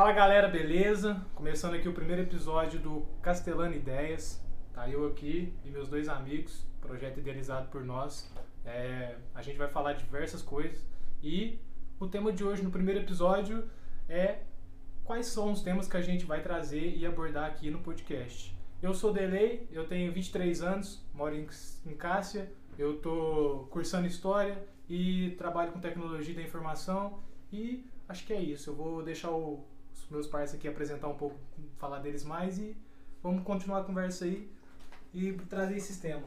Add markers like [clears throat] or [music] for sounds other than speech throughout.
Fala galera, beleza? Começando aqui o primeiro episódio do Castelano Ideias. Tá eu aqui e meus dois amigos, projeto idealizado por nós. É, a gente vai falar diversas coisas e o tema de hoje no primeiro episódio é quais são os temas que a gente vai trazer e abordar aqui no podcast. Eu sou Delei, eu tenho 23 anos, moro em, Cássia, eu tô cursando História e trabalho com Tecnologia da Informação e acho que é isso. Eu vou deixar o, meus pais aqui apresentar um pouco, falar deles mais e vamos continuar a conversa aí e trazer esse tema.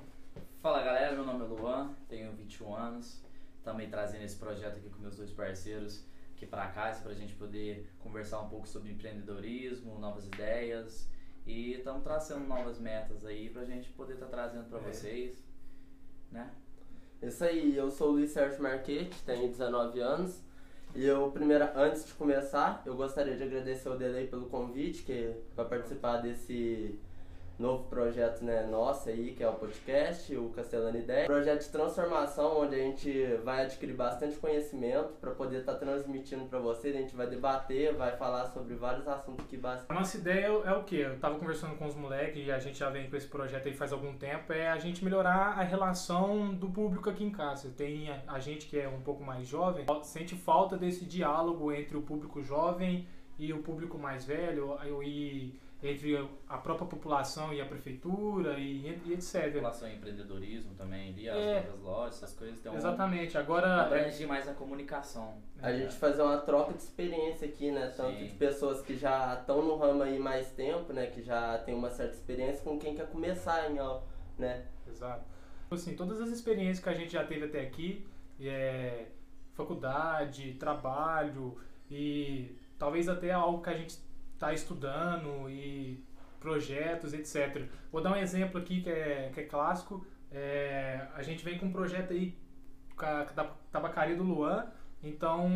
Fala galera, meu nome é Luan, tenho 21 anos, também trazendo esse projeto aqui com meus dois parceiros aqui para cá, para a gente poder conversar um pouco sobre empreendedorismo, novas ideias e estamos traçando novas metas aí para a gente poder estar tá trazendo para é. vocês, né? Isso aí, eu sou o Luiz Sérgio Marquete, tenho 19 anos. E eu, primeiro, antes de começar, eu gostaria de agradecer ao Delay pelo convite, que para participar desse novo projeto né, nosso aí, que é o podcast, o Castelano Ideia. Projeto de transformação, onde a gente vai adquirir bastante conhecimento para poder estar tá transmitindo para vocês. A gente vai debater, vai falar sobre vários assuntos que bastante. A nossa ideia é o que? Eu estava conversando com os moleques e a gente já vem com esse projeto aí faz algum tempo, é a gente melhorar a relação do público aqui em casa. Tem a, a gente que é um pouco mais jovem, sente falta desse diálogo entre o público jovem e o público mais velho e entre a própria população e a prefeitura e, e etc. População e empreendedorismo também, ali, as é, lojas, essas coisas. Tem exatamente, agora... Abrange mais a comunicação. A é. gente fazer uma troca de experiência aqui, né? Tanto Sim. de pessoas que já estão no ramo aí mais tempo, né? Que já tem uma certa experiência com quem quer começar em né? Exato. Assim, todas as experiências que a gente já teve até aqui, é, faculdade, trabalho e talvez até algo que a gente está estudando e projetos, etc. Vou dar um exemplo aqui que é, que é clássico. É, a gente vem com um projeto aí da tabacaria do Luan, então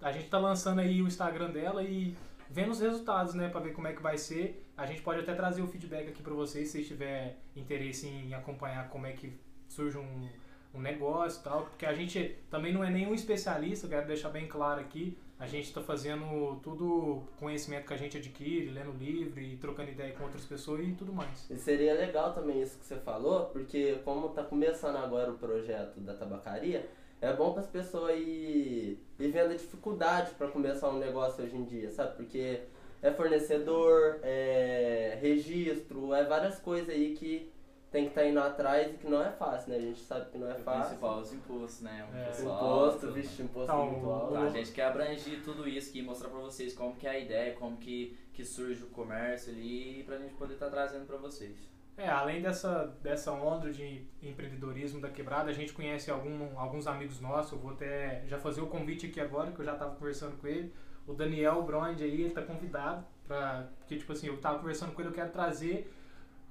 a gente está lançando aí o Instagram dela e vendo os resultados, né, para ver como é que vai ser. A gente pode até trazer o feedback aqui para vocês se tiver interesse em acompanhar como é que surge um, um negócio e tal, porque a gente também não é nenhum especialista, quero deixar bem claro aqui. A gente está fazendo tudo conhecimento que a gente adquire, lendo livro e trocando ideia com outras pessoas e tudo mais. E seria legal também isso que você falou, porque como está começando agora o projeto da tabacaria, é bom para as pessoas ir, ir vendo a dificuldade para começar um negócio hoje em dia, sabe? Porque é fornecedor, é registro, é várias coisas aí que tem que estar tá indo atrás e que não é fácil, né? A gente sabe que não é fácil. O principal os impostos, né? Um é. Imposto, vixe, imposto então, muito alto. A gente quer abranger tudo isso aqui, mostrar pra vocês como que é a ideia, como que, que surge o comércio ali, pra gente poder estar tá trazendo pra vocês. É, além dessa, dessa onda de empreendedorismo da quebrada, a gente conhece algum, alguns amigos nossos, eu vou até já fazer o convite aqui agora, que eu já estava conversando com ele. O Daniel Brond aí, ele tá convidado para porque tipo assim, eu estava conversando com ele, eu quero trazer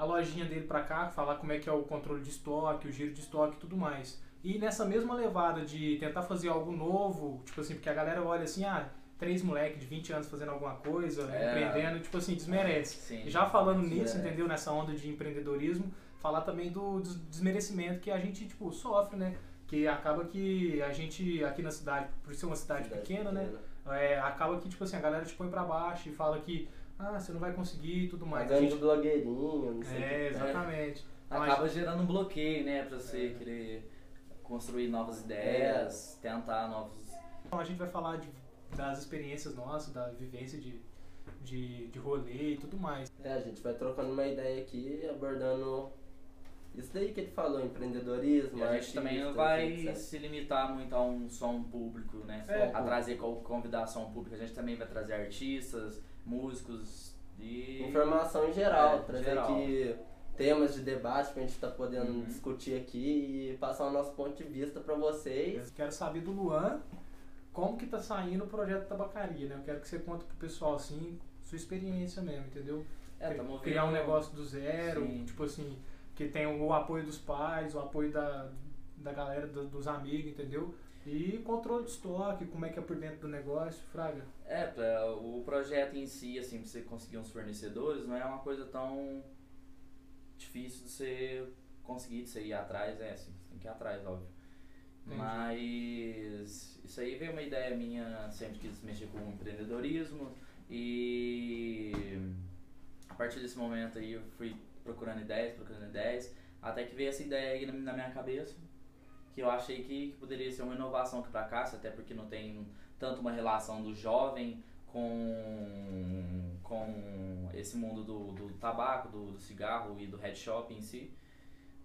a lojinha dele para cá, falar como é que é o controle de estoque, o giro de estoque e tudo mais. E nessa mesma levada de tentar fazer algo novo, tipo assim, porque a galera olha assim, ah, três moleques de 20 anos fazendo alguma coisa, é. empreendendo, tipo assim, desmerece. Sim. Já falando nisso, entendeu? Nessa onda de empreendedorismo, falar também do desmerecimento que a gente, tipo, sofre, né? Que acaba que a gente, aqui na cidade, por ser uma cidade, cidade pequena, né? pequena, né? É, acaba que, tipo assim, a galera te põe pra baixo e fala que ah, você não vai conseguir e tudo mais. Fazendo gente... blogueirinho, não sei. É, exatamente. É. Acaba gerando um bloqueio, né, pra você é. querer construir novas ideias, é. tentar novos. Então, a gente vai falar de, das experiências nossas, da vivência de, de, de rolê e tudo mais. É, a gente vai trocando uma ideia aqui, abordando isso daí que ele falou, empreendedorismo. E a gente também não vai se limitar muito a um som público, né? É. A trazer convidar som público. A gente também vai trazer artistas, músicos de. Informação em geral, é, trazer geral. aqui temas de debate pra gente estar tá podendo uhum. discutir aqui e passar o nosso ponto de vista para vocês. Eu quero saber do Luan como que tá saindo o projeto Tabacaria, né? Eu quero que você conte pro pessoal assim, sua experiência mesmo, entendeu? É, Criar um negócio do zero, Sim. tipo assim, que tem o apoio dos pais, o apoio da, da galera, do, dos amigos, entendeu? E controle de estoque, como é que é por dentro do negócio, Fraga? É, pra, o projeto em si, assim, pra você conseguir uns fornecedores, não é uma coisa tão difícil de você conseguir, de você ir atrás, é assim, você tem que ir atrás, óbvio. Entendi. Mas isso aí veio uma ideia minha, sempre quis mexer com empreendedorismo e a partir desse momento aí eu fui procurando ideias, procurando ideias, até que veio essa ideia aí na minha cabeça, que eu achei que, que poderia ser uma inovação aqui pra cá, até porque não tem tanto uma relação do jovem com, com esse mundo do, do tabaco, do, do cigarro e do head shop em si.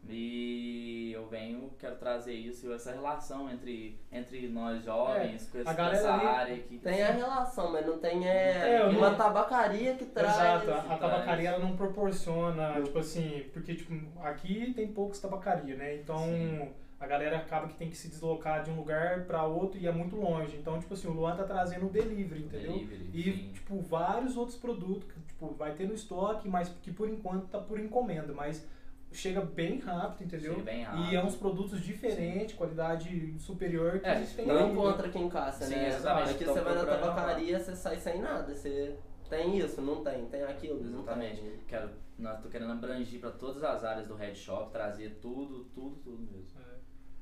E eu venho, quero trazer isso, essa relação entre, entre nós jovens, com a essa, área que Tem a relação, mas não tem é, É, uma não- tabacaria que traz. Exato, a, a traz. tabacaria ela não proporciona, tipo assim, porque tipo, aqui tem poucos tabacaria, né? Então Sim. A galera acaba que tem que se deslocar de um lugar pra outro e é muito longe. Então, tipo assim, o Luan tá trazendo o delivery, entendeu? Delivery, E, sim. tipo, vários outros produtos que, tipo, vai ter no estoque, mas que por enquanto tá por encomenda, mas chega bem rápido, entendeu? Chega bem E é rápido. uns produtos diferentes, qualidade superior que É, a gente tem Não encontra aqui em casa, Sim, né? exatamente, Aqui então você vai na tabacaria, você sai sem nada. Você tem isso, não tem. Tem aquilo, Exatamente. tem. Quero, nós tô querendo abranger para todas as áreas do head shop, trazer tudo, tudo, tudo mesmo. É.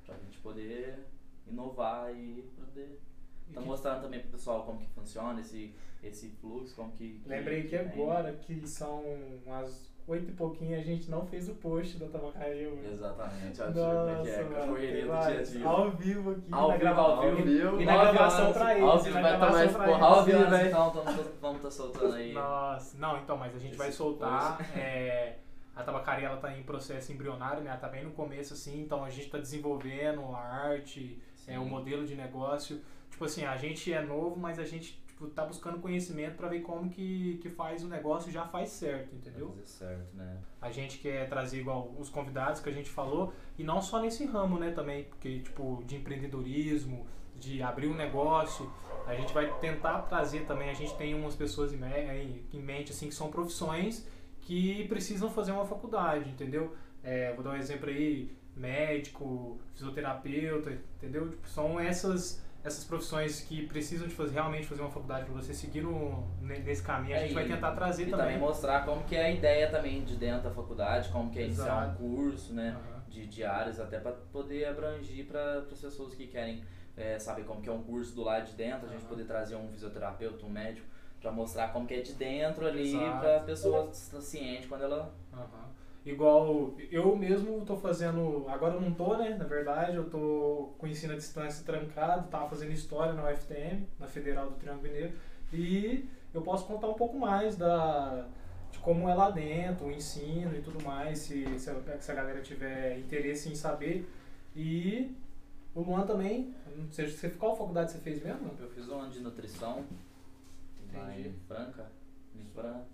Pra gente poder inovar e poder. Tá mostrando também pro pessoal como que funciona esse, esse fluxo, como que. que- Lembrei que agora, que são umas oito e pouquinho, a gente não fez o post da tabacaria. Exatamente, olha é que é, a mano, correria do dia a dia. Ao vivo aqui, Ao na vivo, ao vivo. vivo. E na gravação horas, pra ao eles, vivo na vai tomar gravação esse porra ao Ao vivo, vivo, então, vamos estar soltando aí. Nossa, não, então, mas a gente Esse vai soltar. é, a tabacaria ela tá em processo embrionário, né? Ela tá bem no começo, assim, então a gente tá desenvolvendo a arte, é, o modelo de negócio. Tipo assim, a gente é novo, mas a gente tipo, tá buscando conhecimento pra ver como que, que faz o negócio já faz certo, entendeu? Fazer certo, né? A gente quer trazer igual os convidados que a gente falou, e não só nesse ramo, né, também, porque, tipo, de empreendedorismo, de abrir um negócio, a gente vai tentar trazer também, a gente tem umas pessoas em- em mente, assim, que são profissões que precisam fazer uma faculdade, entendeu? É, vou dar um exemplo aí, médico, fisioterapeuta, entendeu? Tipo, são essas essas profissões que precisam de fazer, realmente fazer uma faculdade para você seguir no, ne- nesse caminho, a É, gente vai e- tentar trazer E também. também mostrar como que é a ideia também de dentro da faculdade, como que é iniciar um Exato. curso, né? Aham. De, de áreas, até para poder abranger para as pessoas que querem é, saber como que é um curso do lado de dentro, a gente Aham. poder trazer um fisioterapeuta, um médico, para mostrar como que é de dentro ali, para a pessoa estar ciente quando ela... Aham. Igual eu mesmo tô fazendo, agora eu não tô, né? Na verdade, eu tô com ensino à distância trancado, tava fazendo história na UFTM, na Federal do Triângulo Mineiro, e eu posso contar um pouco mais da de como é lá dentro, o ensino e tudo mais, se, se, a, se a galera tiver interesse em saber. E o Luan também, não sei, você, qual faculdade você fez mesmo? Eu fiz um ano de nutrição lá em Franca, em Franca,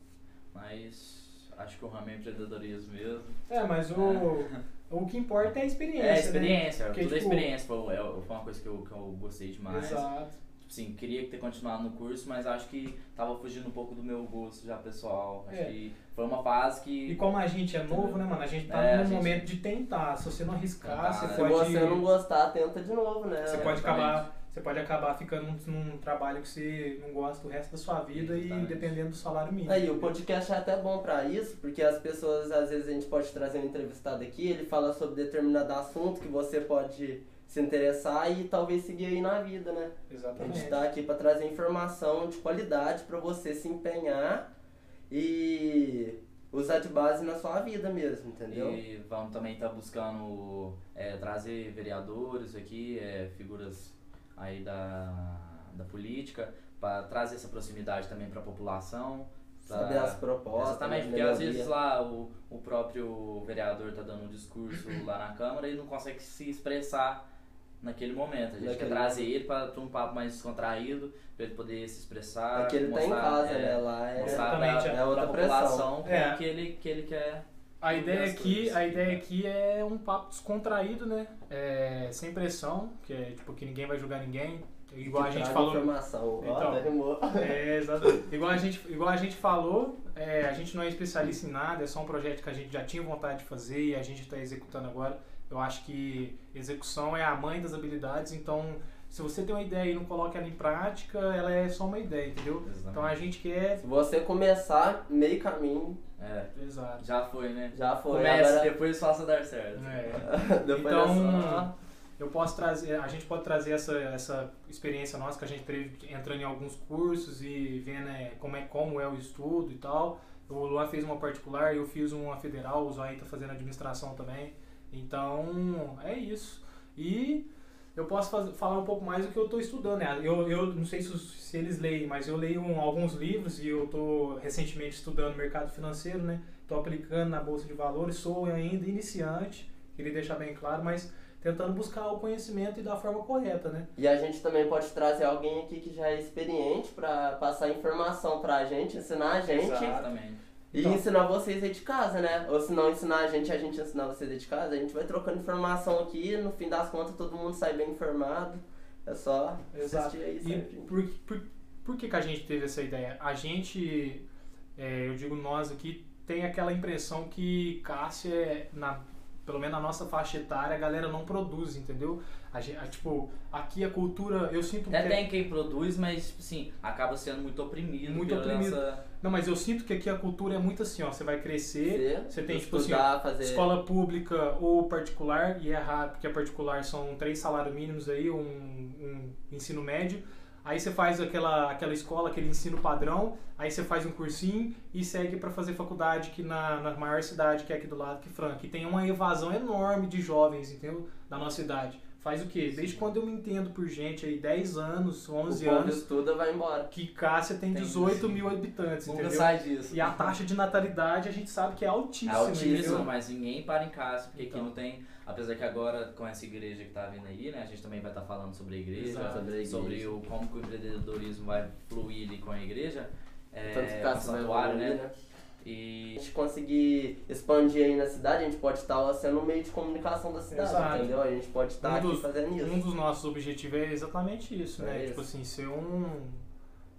mas acho que o ramo é empreendedorismo mesmo. É, mas o, o que importa é a experiência. É, a né? experiência, Porque, toda a tipo, experiência foi, é, foi uma coisa que eu, que eu gostei demais. Exato. Tipo assim, queria ter continuado no curso, mas acho que tava fugindo um pouco do meu gosto já pessoal. Acho É. que foi uma fase E que. como a gente é novo, né, mano? A gente tá É, no a gente- momento de tentar. Se você não arriscar, Tentar, você né? Se pode. você não gostar, tenta de novo, né? Você pode Exatamente. acabar. Você pode acabar ficando num, num trabalho que você não gosta do resto da sua vida e Exatamente. dependendo do salário mínimo. Aí, o podcast é até bom pra isso, porque as pessoas, às vezes, a gente pode trazer um entrevistado aqui, ele fala sobre determinado assunto que você pode se interessar e talvez seguir aí na vida, né? A Exatamente. gente tá aqui pra trazer informação de qualidade pra você se empenhar e usar de base na sua vida mesmo, entendeu? E vamos também estar buscando é, trazer vereadores aqui, é, figuras aí da, da política, para trazer essa proximidade também para a população. pra- Saber as propostas, Exatamente, porque às vezes lá o, o próprio vereador tá dando um discurso [clears throat] lá na Câmara e não consegue se expressar naquele momento. A gente Naquele quer trazer ele para um papo mais descontraído, para ele poder se expressar. Aqui ele tá em mostrar, casa, é, né? Lá é, Mostrar pra, é outra pra pressão. população como É. que, ele, que ele quer. A ideia aqui, coisas. a ideia aqui é um papo descontraído, né? É, sem pressão, que é tipo que ninguém vai julgar ninguém. Igual a gente falou. informação. Então. É, exato. Igual a gente, igual a gente falou, é, a gente não é especialista em nada, é só um projeto que a gente já tinha vontade de fazer e a gente está executando agora. Eu acho que execução é a mãe das habilidades, então se você tem uma ideia e não coloca ela em prática, ela é só uma ideia, entendeu? Então a gente quer. Se você começar meio caminho, É, Exato. já foi, né? já foi. Comece, Agora, depois faça dar certo. É. [laughs] depois Então, eu posso trazer, a gente pode trazer essa, essa experiência nossa que a gente teve entrando em alguns cursos e vendo é, como, é, como é o estudo e tal. O Luan fez uma particular, eu fiz uma federal, o Zói tá fazendo administração também. Então, é isso. E eu posso fazer, falar um pouco mais do que eu estou estudando. Né? Eu, eu não sei se, se eles leem, mas eu leio um, alguns livros e eu estou recentemente estudando mercado financeiro, né? Estou aplicando na Bolsa de Valores, sou ainda iniciante, queria deixar bem claro, mas tentando buscar o conhecimento e da forma correta, né? E a gente também pode trazer alguém aqui que já é experiente para passar informação para a gente, ensinar a gente. Exatamente. E Então. ensinar vocês aí de casa, né? Ou se não ensinar a gente, a gente ensinar vocês aí de casa, a gente vai trocando informação aqui, no fim das contas todo mundo sai bem informado. É só Exato. assistir aí E certinho. por, por, por que, que a gente teve essa ideia? A gente, é, eu digo nós aqui, tem aquela impressão que Cássia, é, na, pelo menos na nossa faixa etária, a galera não produz, entendeu? A, gen- a, tipo, aqui a cultura, eu sinto Até que... tem quem produz, mas, tipo assim, acaba sendo muito oprimido. Muito oprimido. Não, mas eu sinto que aqui a cultura é muito assim, ó, você vai crescer, você tem, tipo assim, estudar, fazer escola pública ou particular, e é raro, porque a particular são três salários mínimos aí, um, um ensino médio. Aí você faz aquela, aquela escola, aquele ensino padrão, aí você faz um cursinho e segue para fazer faculdade que na, na maior cidade que é aqui do lado, que é Franca. E tem uma evasão enorme de jovens, entendeu? Da nossa idade. Faz o quê? Desde quando eu me entendo por gente aí, 10 anos, o 11 povo anos, estuda vai embora. que Cássia tem Tem 18 sim. mil habitantes, Nunca entendeu? sai disso. E a taxa de natalidade a gente sabe que é É altíssima, altíssimo, entendeu? mas ninguém para em casa, porque Então. aqui não tem. Apesar que agora, com essa igreja que tá vindo aí, né? A gente também vai estar falando sobre a igreja, Exato. Sobre a igreja. sobre o, como que o empreendedorismo vai fluir ali com a igreja. É, Tanto que o vai santuário, né? né? E A gente conseguir expandir aí na cidade, a gente pode estar sendo um meio de comunicação da cidade, Exato. entendeu? A gente pode estar Um aqui dos- fazendo isso. Um dos nossos objetivos é exatamente isso, É né? isso. Tipo assim, ser um,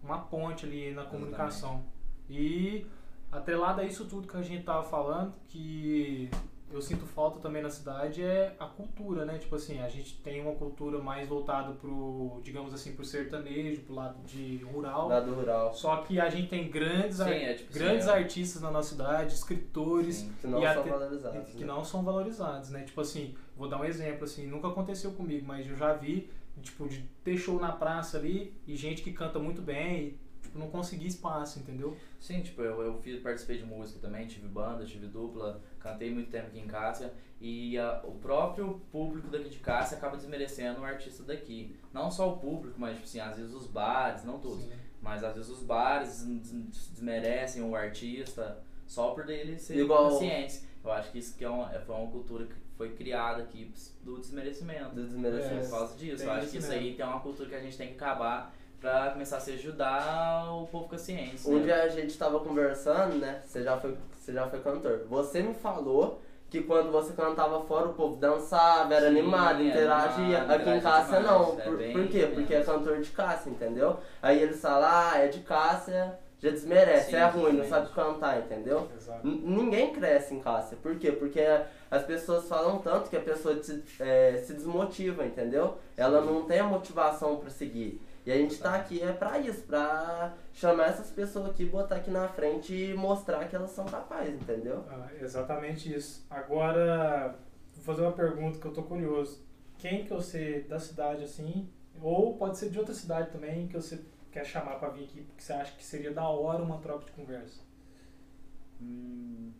uma ponte ali na comunicação. E atrelado a isso tudo que a gente tava falando, que eu sinto falta também na cidade é a cultura, né? Tipo assim, a gente tem uma cultura mais voltada pro, digamos assim, pro sertanejo, pro lado de rural. Lado rural. Só que a gente tem grandes, Sim, ar- é tipo assim, grandes é. artistas na nossa cidade, escritores, Sim. Que não E são valorizados. que né? não são valorizados, né? Tipo assim, vou dar um exemplo, assim, nunca aconteceu comigo, mas eu já vi, tipo, de ter show na praça ali e gente que canta muito bem e, tipo, não conseguir espaço, entendeu? Sim, tipo, eu, eu fiz, participei de música também, tive banda, tive dupla, cantei muito tempo aqui em Cássia e ah, o próprio público daqui de Cássia acaba desmerecendo o artista daqui. Não só o público, mas, tipo assim, às vezes os bares, não todos, Sim. mas às vezes os bares des- des- desmerecem o artista só por ele ser Igual- consciente. Eu acho que isso que é uma, foi uma cultura que foi criada aqui do desmerecimento. Do Por desmerecimento. causa disso. Eu acho que isso mesmo. aí tem uma cultura que a gente tem que acabar pra começar a se ajudar o povo com a ciência. Um né? dia a gente tava conversando, né? Você já foi, você já foi cantor. Você me falou que quando você cantava fora o povo dançava, era Sim, animado, interagia. Aqui em Cássia demais, não. é por, bem por quê? Porque é cantor de Cássia, entendeu? Aí eles falam, ah, é de Cássia, já desmerece, Sim, é ruim, não sabe cantar, entendeu? Ninguém cresce em Cássia. Por quê? Porque as pessoas falam tanto que a pessoa se, é, se desmotiva, entendeu? Ela não tem a motivação pra seguir. E a gente tá aqui é pra isso, pra chamar essas pessoas aqui, botar aqui na frente e mostrar que elas são capazes, entendeu? Ah, exatamente isso. Agora, vou fazer uma pergunta que eu tô curioso. Quem que você da cidade assim, ou pode ser de outra cidade também, que você quer chamar pra vir aqui, porque você acha que seria da hora uma troca de conversa? Hum,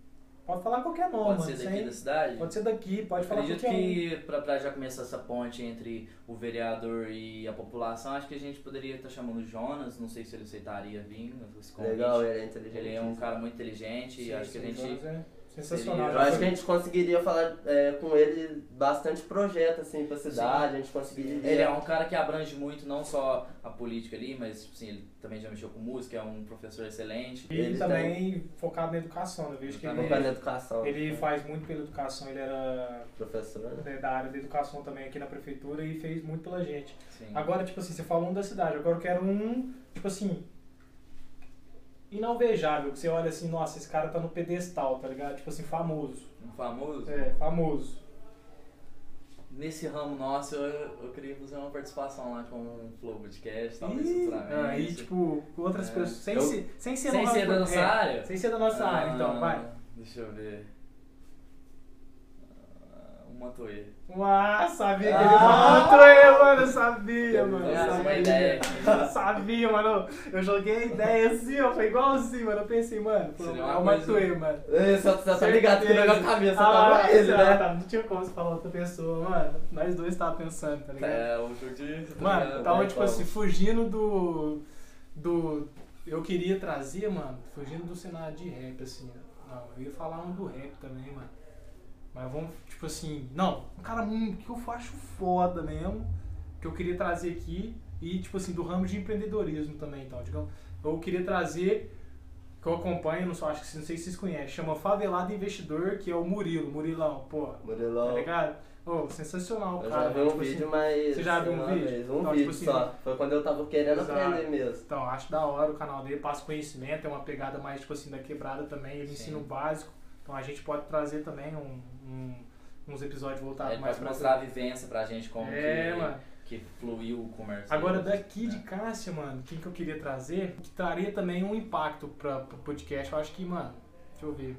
Pode falar qualquer nome, pode ser daqui sem- da cidade? Pode ser daqui, pode falar Acredito qualquer um. que pra, pra já começar essa ponte entre o vereador e a população, acho que a gente poderia estar chamando o Jonas, não sei se ele aceitaria vir. Legal, ele é inteligente. Ele é um cara muito inteligente e Sim, acho que a sim, gente Jonas é sensacional. seria- Eu acho que a gente conseguiria falar é, com ele bastante projeto assim pra cidade, a gente conseguiria. Ele é um cara que abrange muito, não só a política ali, mas assim, ele também já mexeu com música, é um professor excelente. E Ele também focado na educação, né? Eu vejo que ele, Focado na educação. ele faz muito pela educação, ele era Professor, né? né, da área da educação também aqui na prefeitura e fez muito pela gente. Sim. Agora, tipo assim, você falou um da cidade, agora eu quero um, tipo assim, inalvejável, que você olha assim, nossa, esse cara tá no pedestal, tá ligado? Tipo assim, famoso. Um famoso. É, famoso. Nesse ramo nosso, eu, eu queria fazer uma participação lá com o Flow Podcast, talvez E futuramente. aí, tipo, com outras É. pessoas, sem, Eu- ser, sem ser, Sem no ser da nossa é, área? Sem ser da nossa área, então, Ah, vai. Deixa eu ver. Ah, Um Mantoê. Ah, sabia que Ah. ele falou eu, mano. Eu sabia, Eu mano. Eu é uma sabia. ideia. Eu [laughs] sabia, mano. Eu joguei a ideia assim, ó. Foi igualzinho, mano. Eu pensei, mano, pô, é uma o Matuê, mano. Ei, Só você tá ligado que na minha cabeça ah, tava ele, ah, né? tá, não tinha como você falar outra pessoa, mano. Nós dois tava pensando, tá ligado? É, o Jordi. Mano, tava vai, tipo assim, fugindo do. Do. Eu queria trazer, mano, fugindo do cenário de rap, assim. Não, eu ia falar um do rap também, mano. Mas vamos, tipo assim. Não, um cara muito que eu acho foda mesmo. Que eu queria trazer aqui. E, tipo assim, do ramo de empreendedorismo também, então. Digamos, eu queria trazer. Que eu acompanho, não, só, acho que não sei se vocês conhecem, chama Favelado Investidor, que é o Murilo. Murilão, pô, tá Murilão. ligado? Ô, sensacional, Eu cara. já vi um tipo assim, vídeo, mas. você já viu um vídeo? vez, Um Então, vídeo tipo assim, só. Foi quando eu tava querendo Exato. aprender mesmo. Então, acho da hora o canal dele, passa conhecimento, é uma pegada mais, tipo assim, da quebrada também, ele Sim. ensina o básico. Então a gente pode trazer também um, um- uns episódios voltados Ele mais pode pra mostrar a vivência pra gente como É, que, mano. que fluiu o comércio. Agora daqui de né? Cássia, mano, quem que eu queria trazer, que traria também um impacto pra, pro podcast, eu acho que, mano, deixa eu ver.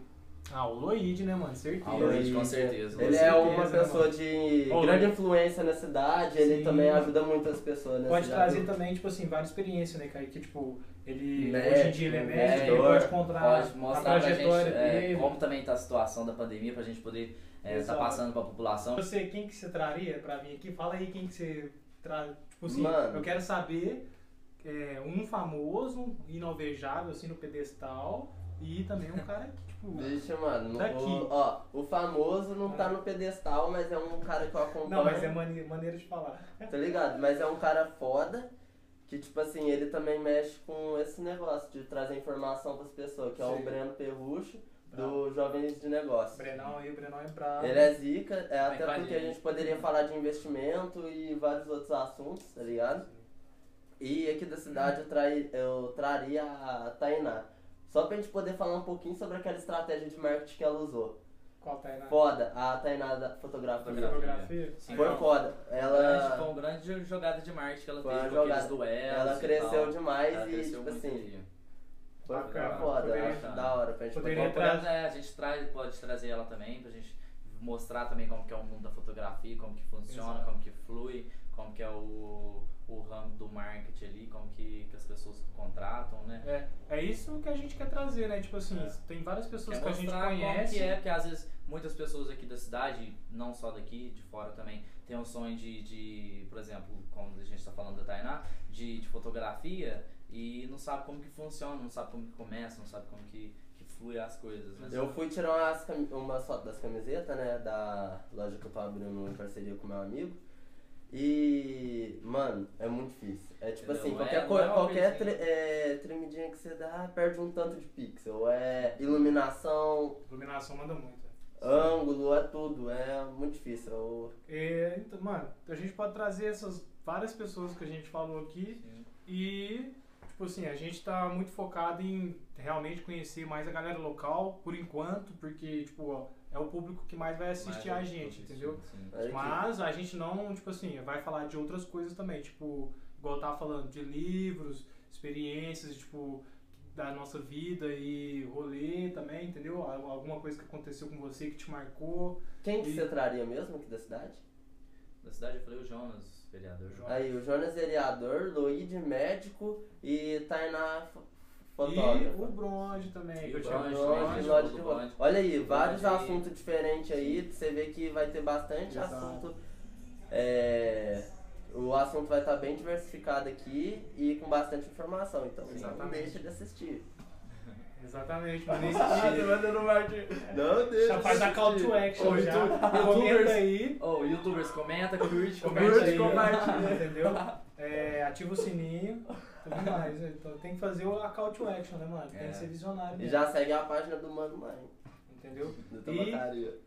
Ah, o Loid, né, mano? Certeza. Ah, o Loid, com certeza. Ele Com é uma certeza, né, pessoa de Ô, grande Loid. influência na cidade, ele Sim. também ajuda muitas pessoas Pode cidade. trazer também, tipo assim, várias experiências, né, Kaique? Que, tipo, ele, Médico, hoje em dia ele é médico, ele pode contar Pode a mostrar pra gente trajetória é, dele. como também tá a situação da pandemia pra gente poder estar Exato. passando pra população. Você, quem que você traria pra vir aqui? Fala aí quem que você traz. Tipo assim, Mano. eu quero saber é, um famoso, inovejável, assim, no pedestal. E também um cara que, tipo. Vixe, mano, Daqui. o, ó, o famoso não tá Ah. no pedestal, mas é um cara que eu acompanho. Não, mas é mane- maneira de falar. Tá ligado? Mas é um cara foda que, tipo assim, ele também mexe com esse negócio de trazer informação pras pessoas, que é Sim. o Breno Perrucho, Bravo. do Jovens de O Negócio. Brenão aí, o Brenão é bravo. Ele é zica, é Vai até porque a gente. poderia falar de investimento e vários outros assuntos, tá ligado? E aqui da cidade eu, trai, eu traria a Tainá. Só pra gente poder falar um pouquinho sobre aquela estratégia de marketing que ela usou. Qual aí na Foda, a Tainá da fotografia. Fotografia. fotografia? Sim. Foi foda. Ela, foi uma grande jogada de marketing que ela Foi fez uma com aqueles jogada. duelos. ela cresceu tal. demais Ela e, cresceu tipo muito assim, ali. foi Bacana. foda. Poderia- acho da hora pra gente poderia poder... tra- Procurando, é, a gente traz, pode trazer ela também pra gente mostrar também como que é o mundo da fotografia, como que funciona, Exato. como que flui, como que é o, o ramo do marketing ali, como que, que as pessoas contratam, né? É, é isso que a gente quer trazer, né? Tipo assim, É. tem várias pessoas Quer que a gente mostrar como conhece. que é, porque às vezes muitas pessoas aqui da cidade, não só daqui, de fora também, tem um sonho de, de por exemplo, como a gente está falando da Tainá, de, de fotografia e não sabe como que funciona, não sabe como que começa, não sabe como que, que flui as coisas, né? Eu fui tirar umas, fotos das camisetas, né, da loja que eu tô abrindo em parceria com meu amigo. E, mano, é muito difícil. É tipo assim, Não qualquer, é- é qualquer tre- é, tremidinha que você dá, perde um tanto de pixel. É iluminação, Iluminação manda muito. né? ângulo, é tudo. É muito difícil. Eu- É, então, mano, a gente pode trazer essas várias pessoas que a gente falou aqui Sim. e, tipo assim, a gente tá muito focado em realmente conhecer mais a galera local, por enquanto, porque, tipo, ó, é o público que mais vai assistir Mas a gente, entendeu? sim. Mas a gente não, tipo assim, vai falar de outras coisas também, tipo, igual eu tava falando, de livros, experiências, tipo, da nossa vida e rolê também, entendeu? Al- Alguma coisa que aconteceu com você que te marcou. Quem que E- você traria mesmo aqui da cidade? Da cidade eu falei o Jonas, vereador Jonas. Aí, o Jonas vereador, Luíde médico e Tainá fo- E o Bronze também, que eu E o tinha Bronze, Bronze, Bronze, de Bronze. roupa. Olha aí, vários Bronze. assuntos diferentes aí, você vê que vai ter bastante Exato. assunto. É, o assunto vai estar bem diversificado aqui e com bastante informação, então não Exatamente. deixa de assistir. [laughs] Exatamente, Ah, dia. manda no marketing. Não deixa Já faz a call to assistir. action Ô, já. Comenta YouTubers- aí. Ô, youtubers, comenta, curte, Comenta compartilha. aí, compartilha. [laughs] entendeu? É, ativa o sininho, tudo mais. né? Então tem que fazer a call to action, né, mano? Tem É. que ser visionário. E mesmo, já segue a página do Mano Mãe, Entendeu? do E-.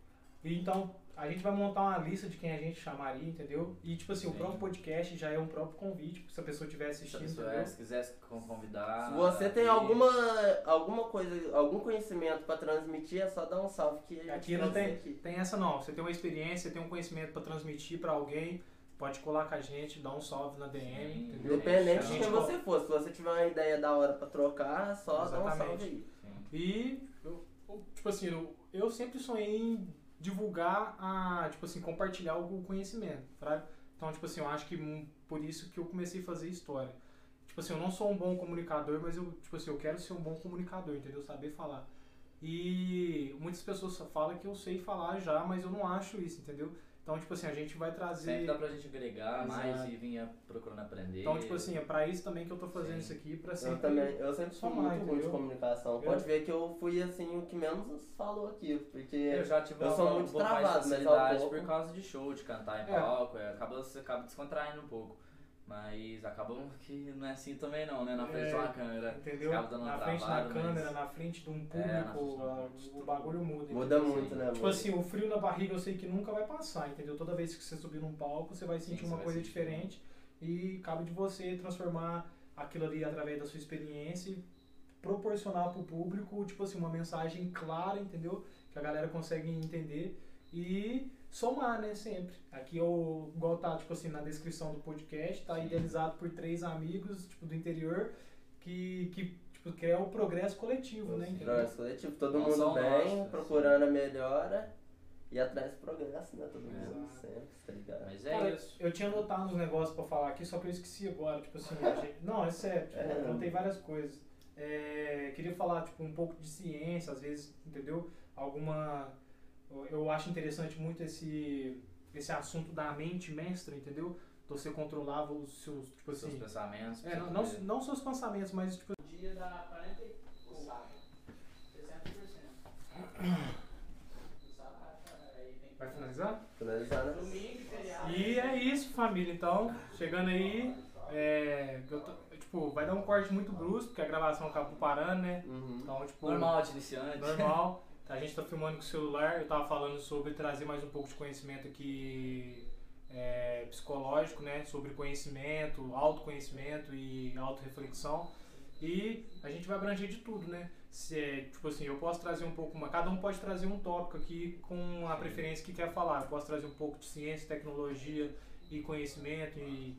E então, a gente vai montar uma lista de quem a gente chamaria, entendeu? E tipo assim, o Sim. próprio podcast já é um próprio convite, se a pessoa estiver Se a assistindo, pessoa, entendeu? é, se quiser con- convidar. Se você tem alguma, alguma coisa, algum conhecimento pra transmitir, é só dar um salve que a gente Aqui não tem, aqui. tem essa não. Você tem uma experiência, tem um conhecimento pra transmitir pra alguém, pode colar com a gente, dar um salve na DM, Sim. entendeu? Independente de quem você for, se você tiver uma ideia da hora pra trocar, só dá um Exatamente. salve aí. Sim. E, eu- eu- tipo assim, eu, eu sempre sonhei em divulgar a, tipo assim, compartilhar o conhecimento? Então, tipo assim, eu acho que hum, por isso que eu comecei a fazer história. Tipo assim, eu não sou um bom comunicador, mas eu, tipo assim, eu quero ser um bom comunicador, entendeu? Saber falar. E muitas pessoas falam que eu sei falar já, mas eu não acho isso, entendeu? Então, tipo assim, a gente vai trazer. Sempre dá pra gente agregar mais Exato. e vir procurando aprender. Então, tipo assim, é pra isso também que eu tô fazendo Sim. isso aqui, pra Eu sempre. também, eu sempre fui somar, muito ruim de comunicação. Eu- Pode ver que eu fui assim o que menos falou aqui, porque Eu já tive eu uma, sou um muito pouco mais de travado, mas ao facilidade pouco- por causa de show, de cantar em É. palco, é, acaba, você acaba descontraindo um pouco. Mas acaba que não é assim também não, né? Na frente É, de uma câmera. Entendeu? Na frente da mas- câmera, na frente de um público, É, na frente de um a- público. o bagulho muda. muda entendeu? muito, né? Tipo assim, o frio na barriga eu sei que nunca vai passar, entendeu? Toda vez que você subir num palco, você vai Sim, sentir você uma vai coisa sentir. diferente e cabe de você transformar aquilo ali através da sua experiência e proporcionar pro público, tipo assim, uma mensagem clara, entendeu? Que a galera consegue entender e somar, né, sempre. Aqui eu, igual tá, tipo assim, na descrição do podcast, tá Sim. idealizado por três amigos, tipo, do interior, que, que tipo, que é o progresso coletivo, né? Entendeu? Progresso coletivo, todo Não mundo bem, nós, procurando a melhora e atrás do progresso, né? Todo mundo Exato. sempre, tá ligado? Mas é Cara, isso. Eu tinha anotado uns negócios pra falar aqui, só que eu esqueci agora. Tipo assim, gente- [laughs] não, é sério, tipo, É. eu anotei várias coisas. É, queria falar tipo, um pouco de ciência, às vezes, entendeu? Alguma. Eu- acho interessante muito esse, esse assunto da mente mestra, entendeu? Você controlava os seus. Tipo Seus assim. pensamentos. É, não, não, não seus pensamentos, mas tipo. dia dá 40 e pouco. 60%. Vai finalizar? Finalizar, né? Domingo. E é isso, família. Então, chegando aí. É, eu tô- tipo, vai dar um corte muito brusco, porque a gravação acabou parando, né? Uhum. Então, tipo. Normal de iniciante. normal. [laughs] A gente tá filmando com o celular. Eu tava falando sobre trazer mais um pouco de conhecimento aqui é, psicológico, né? Sobre conhecimento, autoconhecimento e autorreflexão. E a gente vai abranger de tudo, né? Se é, tipo assim, eu posso trazer um pouco, uma, cada um pode trazer um tópico aqui com a preferência que quer falar. Eu posso trazer um pouco de ciência, tecnologia e conhecimento e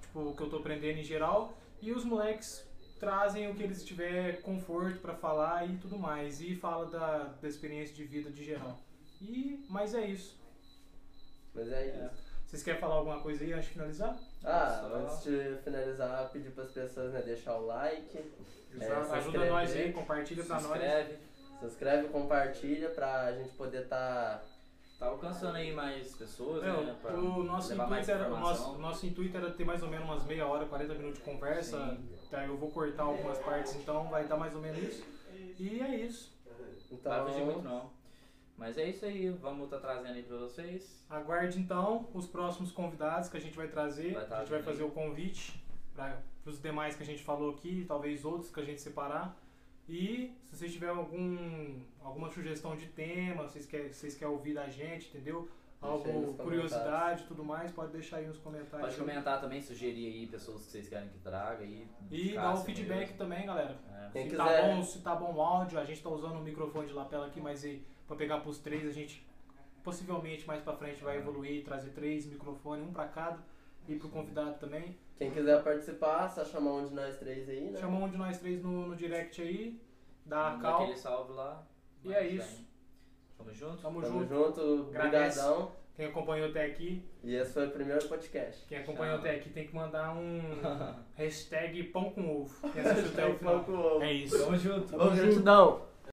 tipo o que eu tô aprendendo em geral. E os moleques trazem o que eles tiver conforto pra falar e tudo mais e fala da, da experiência de vida de geral. E mas é isso. Mas é isso. Vocês querem falar alguma coisa aí antes de finalizar? Ah, Só- antes de finalizar, pedir para as pessoas né, deixar o like, É, Ajuda nós aí, compartilha pra nós. inscreve. se inscreve, compartilha pra gente poder tá. Tá alcançando aí mais pessoas, É, né? o, nosso intuito era, o nosso, nosso intuito era ter mais ou menos umas meia hora, 40 minutos de conversa. Sim. Tá, eu vou cortar algumas partes, então vai dar mais ou menos isso. E é isso. Então, Não vai fugir muito não. Mas é isso aí, vamos estar trazendo aí pra vocês. Aguarde então os próximos convidados que a gente vai trazer. Vai tá a gente vai fazer o convite para os demais que a gente falou aqui, talvez outros que a gente separar. E se vocês tiverem algum, alguma sugestão de tema, vocês querem, vocês querem ouvir da gente, entendeu? Aí Algo, nos curiosidade e tudo mais, pode deixar aí nos comentários. Pode comentar também, sugerir aí pessoas que vocês querem que traga aí. E Cássio dar o feedback mesmo. também, galera. É. Quem se, quiser- tá bom, se tá bom o áudio, a gente tá usando o microfone de lapela aqui, mas e, pra pegar pros três, a gente possivelmente mais pra frente vai evoluir e trazer três microfones, um pra cada, e pro convidado também. Quem quiser participar, só chamar um de nós três aí, né? Chama um de nós três no, no direct aí, dá a cal. aquele salve lá. E é isso. bem. Tamo junto? Tamo, Tamo junto. junto, Agradece. brigadão. Quem acompanhou até aqui, E esse foi o primeiro podcast. quem acompanhou Tchau. até aqui tem que mandar um [laughs] hashtag pão com ovo. Quem [laughs] assistiu até o final. É isso. Tamo junto. Ô, gratidão.